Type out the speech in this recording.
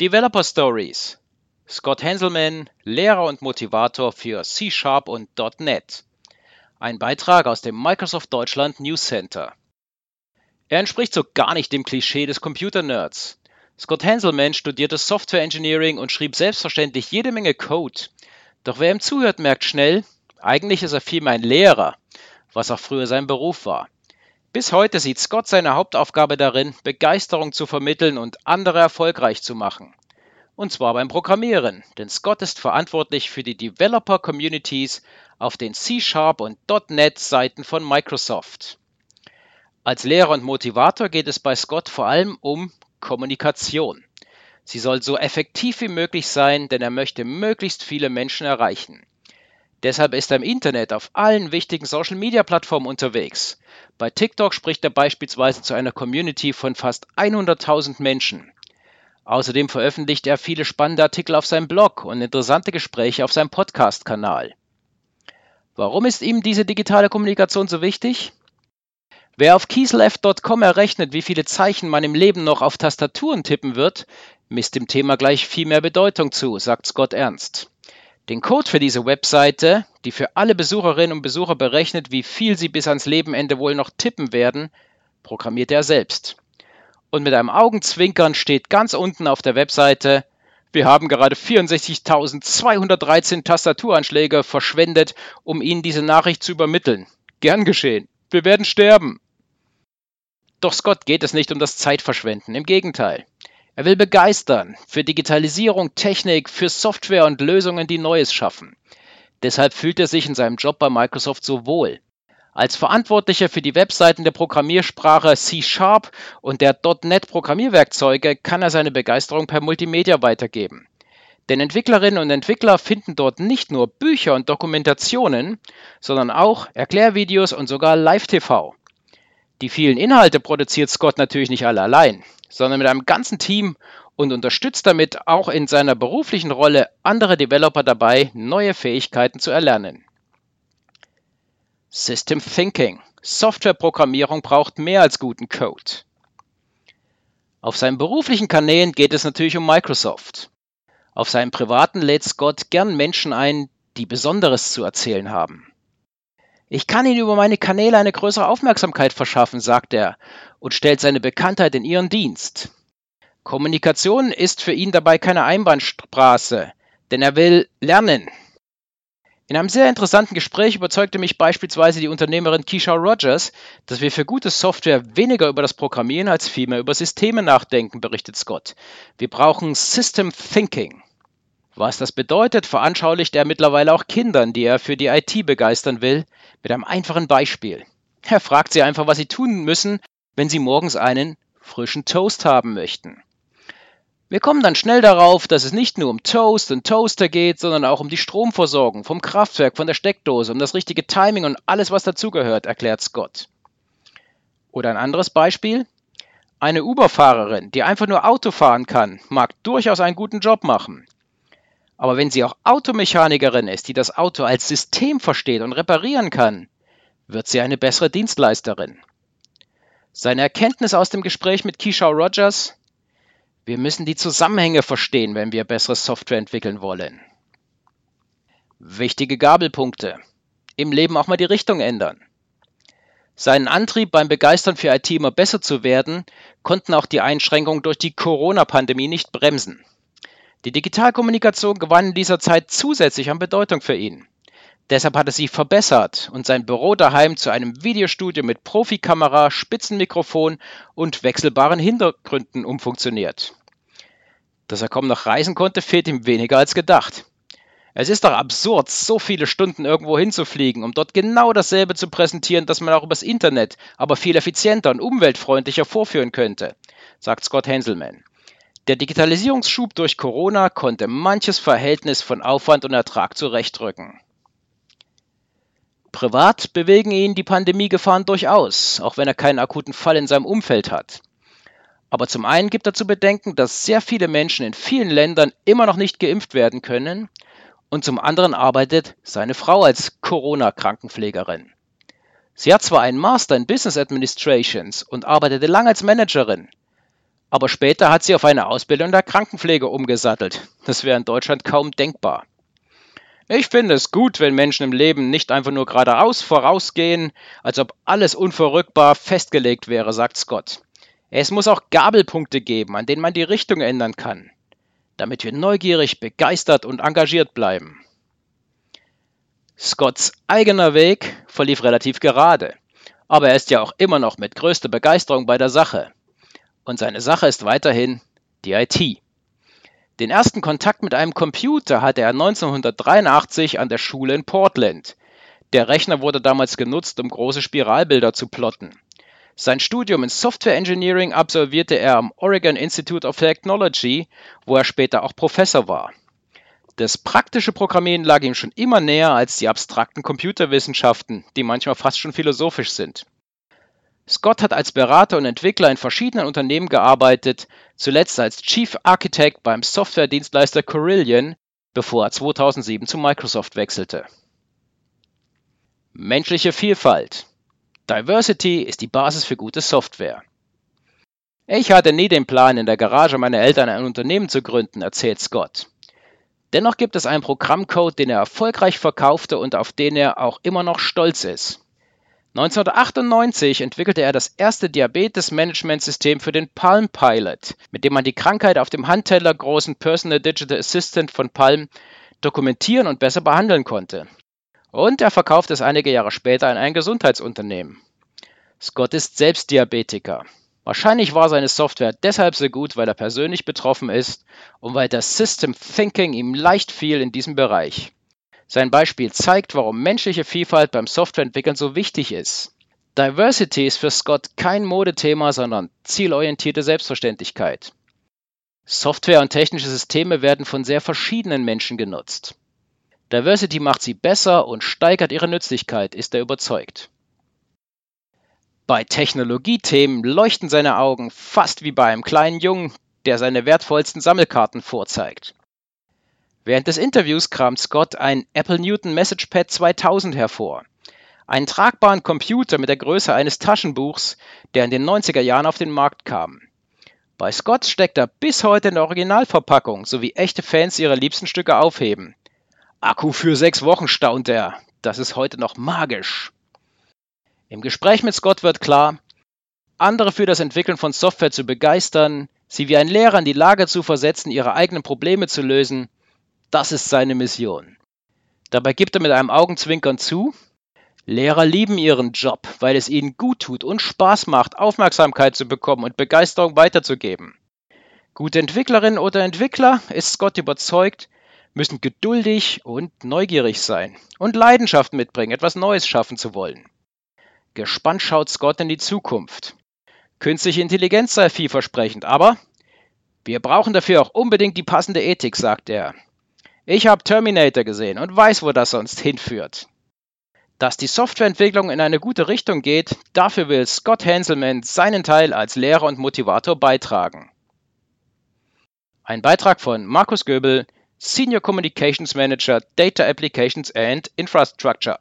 Developer Stories. Scott Henselman, Lehrer und Motivator für C Sharp und .NET. Ein Beitrag aus dem Microsoft Deutschland News Center. Er entspricht so gar nicht dem Klischee des Computer-Nerds. Scott Henselman studierte Software Engineering und schrieb selbstverständlich jede Menge Code. Doch wer ihm zuhört, merkt schnell, eigentlich ist er vielmehr ein Lehrer, was auch früher sein Beruf war. Bis heute sieht Scott seine Hauptaufgabe darin, Begeisterung zu vermitteln und andere erfolgreich zu machen. Und zwar beim Programmieren, denn Scott ist verantwortlich für die Developer Communities auf den C-Sharp und .NET Seiten von Microsoft. Als Lehrer und Motivator geht es bei Scott vor allem um Kommunikation. Sie soll so effektiv wie möglich sein, denn er möchte möglichst viele Menschen erreichen. Deshalb ist er im Internet auf allen wichtigen Social-Media-Plattformen unterwegs. Bei TikTok spricht er beispielsweise zu einer Community von fast 100.000 Menschen. Außerdem veröffentlicht er viele spannende Artikel auf seinem Blog und interessante Gespräche auf seinem Podcast-Kanal. Warum ist ihm diese digitale Kommunikation so wichtig? Wer auf keyslev.com errechnet, wie viele Zeichen man im Leben noch auf Tastaturen tippen wird, misst dem Thema gleich viel mehr Bedeutung zu, sagt Scott Ernst. Den Code für diese Webseite, die für alle Besucherinnen und Besucher berechnet, wie viel sie bis ans Lebenende wohl noch tippen werden, programmiert er selbst. Und mit einem Augenzwinkern steht ganz unten auf der Webseite, wir haben gerade 64.213 Tastaturanschläge verschwendet, um Ihnen diese Nachricht zu übermitteln. Gern geschehen. Wir werden sterben. Doch Scott geht es nicht um das Zeitverschwenden, im Gegenteil. Er will begeistern für Digitalisierung, Technik, für Software und Lösungen, die Neues schaffen. Deshalb fühlt er sich in seinem Job bei Microsoft so wohl. Als Verantwortlicher für die Webseiten der Programmiersprache C Sharp und der .NET Programmierwerkzeuge kann er seine Begeisterung per Multimedia weitergeben. Denn Entwicklerinnen und Entwickler finden dort nicht nur Bücher und Dokumentationen, sondern auch Erklärvideos und sogar Live-TV. Die vielen Inhalte produziert Scott natürlich nicht alle allein sondern mit einem ganzen Team und unterstützt damit auch in seiner beruflichen Rolle andere Developer dabei, neue Fähigkeiten zu erlernen. System Thinking. Softwareprogrammierung braucht mehr als guten Code. Auf seinen beruflichen Kanälen geht es natürlich um Microsoft. Auf seinen privaten lädt Scott gern Menschen ein, die Besonderes zu erzählen haben. Ich kann Ihnen über meine Kanäle eine größere Aufmerksamkeit verschaffen, sagt er und stellt seine Bekanntheit in Ihren Dienst. Kommunikation ist für ihn dabei keine Einbahnstraße, denn er will lernen. In einem sehr interessanten Gespräch überzeugte mich beispielsweise die Unternehmerin Keisha Rogers, dass wir für gute Software weniger über das Programmieren als vielmehr über Systeme nachdenken, berichtet Scott. Wir brauchen System Thinking. Was das bedeutet, veranschaulicht er mittlerweile auch Kindern, die er für die IT begeistern will, mit einem einfachen Beispiel. Er fragt sie einfach, was sie tun müssen, wenn sie morgens einen frischen Toast haben möchten. Wir kommen dann schnell darauf, dass es nicht nur um Toast und Toaster geht, sondern auch um die Stromversorgung vom Kraftwerk, von der Steckdose, um das richtige Timing und alles, was dazugehört, erklärt Scott. Oder ein anderes Beispiel. Eine Uber-Fahrerin, die einfach nur Auto fahren kann, mag durchaus einen guten Job machen. Aber wenn sie auch Automechanikerin ist, die das Auto als System versteht und reparieren kann, wird sie eine bessere Dienstleisterin. Seine Erkenntnis aus dem Gespräch mit Keisha Rogers, wir müssen die Zusammenhänge verstehen, wenn wir bessere Software entwickeln wollen. Wichtige Gabelpunkte. Im Leben auch mal die Richtung ändern. Seinen Antrieb beim Begeistern für IT immer besser zu werden, konnten auch die Einschränkungen durch die Corona-Pandemie nicht bremsen. Die Digitalkommunikation gewann in dieser Zeit zusätzlich an Bedeutung für ihn. Deshalb hat er sie verbessert und sein Büro daheim zu einem Videostudio mit Profikamera, Spitzenmikrofon und wechselbaren Hintergründen umfunktioniert. Dass er kaum noch reisen konnte, fehlt ihm weniger als gedacht. Es ist doch absurd, so viele Stunden irgendwo hinzufliegen, um dort genau dasselbe zu präsentieren, das man auch übers Internet, aber viel effizienter und umweltfreundlicher vorführen könnte, sagt Scott Henselman. Der Digitalisierungsschub durch Corona konnte manches Verhältnis von Aufwand und Ertrag zurechtrücken. Privat bewegen ihn die Pandemiegefahren durchaus, auch wenn er keinen akuten Fall in seinem Umfeld hat. Aber zum einen gibt er zu bedenken, dass sehr viele Menschen in vielen Ländern immer noch nicht geimpft werden können und zum anderen arbeitet seine Frau als Corona-Krankenpflegerin. Sie hat zwar einen Master in Business Administrations und arbeitete lange als Managerin, aber später hat sie auf eine Ausbildung der Krankenpflege umgesattelt. Das wäre in Deutschland kaum denkbar. Ich finde es gut, wenn Menschen im Leben nicht einfach nur geradeaus vorausgehen, als ob alles unverrückbar festgelegt wäre, sagt Scott. Es muss auch Gabelpunkte geben, an denen man die Richtung ändern kann, damit wir neugierig, begeistert und engagiert bleiben. Scotts eigener Weg verlief relativ gerade, aber er ist ja auch immer noch mit größter Begeisterung bei der Sache. Und seine Sache ist weiterhin die IT. Den ersten Kontakt mit einem Computer hatte er 1983 an der Schule in Portland. Der Rechner wurde damals genutzt, um große Spiralbilder zu plotten. Sein Studium in Software Engineering absolvierte er am Oregon Institute of Technology, wo er später auch Professor war. Das praktische Programmieren lag ihm schon immer näher als die abstrakten Computerwissenschaften, die manchmal fast schon philosophisch sind. Scott hat als Berater und Entwickler in verschiedenen Unternehmen gearbeitet, zuletzt als Chief Architect beim Softwaredienstleister Corillion, bevor er 2007 zu Microsoft wechselte. Menschliche Vielfalt. Diversity ist die Basis für gute Software. Ich hatte nie den Plan, in der Garage meiner Eltern ein Unternehmen zu gründen, erzählt Scott. Dennoch gibt es einen Programmcode, den er erfolgreich verkaufte und auf den er auch immer noch stolz ist. 1998 entwickelte er das erste Diabetes-Management-System für den Palm Pilot, mit dem man die Krankheit auf dem Handteller großen Personal Digital Assistant von Palm dokumentieren und besser behandeln konnte. Und er verkaufte es einige Jahre später an ein Gesundheitsunternehmen. Scott ist selbst Diabetiker. Wahrscheinlich war seine Software deshalb so gut, weil er persönlich betroffen ist und weil das System Thinking ihm leicht fiel in diesem Bereich. Sein Beispiel zeigt, warum menschliche Vielfalt beim Softwareentwickeln so wichtig ist. Diversity ist für Scott kein Modethema, sondern zielorientierte Selbstverständlichkeit. Software und technische Systeme werden von sehr verschiedenen Menschen genutzt. Diversity macht sie besser und steigert ihre Nützlichkeit, ist er überzeugt. Bei Technologiethemen leuchten seine Augen fast wie bei einem kleinen Jungen, der seine wertvollsten Sammelkarten vorzeigt. Während des Interviews kramt Scott ein Apple Newton MessagePad 2000 hervor. Einen tragbaren Computer mit der Größe eines Taschenbuchs, der in den 90er Jahren auf den Markt kam. Bei Scott steckt er bis heute in der Originalverpackung, so wie echte Fans ihre liebsten Stücke aufheben. Akku für sechs Wochen, staunt er. Das ist heute noch magisch. Im Gespräch mit Scott wird klar, andere für das Entwickeln von Software zu begeistern, sie wie ein Lehrer in die Lage zu versetzen, ihre eigenen Probleme zu lösen das ist seine Mission. Dabei gibt er mit einem Augenzwinkern zu, Lehrer lieben ihren Job, weil es ihnen gut tut und Spaß macht, Aufmerksamkeit zu bekommen und Begeisterung weiterzugeben. Gute Entwicklerinnen oder Entwickler, ist Scott überzeugt, müssen geduldig und neugierig sein und Leidenschaft mitbringen, etwas Neues schaffen zu wollen. Gespannt schaut Scott in die Zukunft. Künstliche Intelligenz sei vielversprechend, aber wir brauchen dafür auch unbedingt die passende Ethik, sagt er. Ich habe Terminator gesehen und weiß, wo das sonst hinführt. Dass die Softwareentwicklung in eine gute Richtung geht, dafür will Scott Hanselman seinen Teil als Lehrer und Motivator beitragen. Ein Beitrag von Markus Göbel, Senior Communications Manager Data Applications and Infrastructure.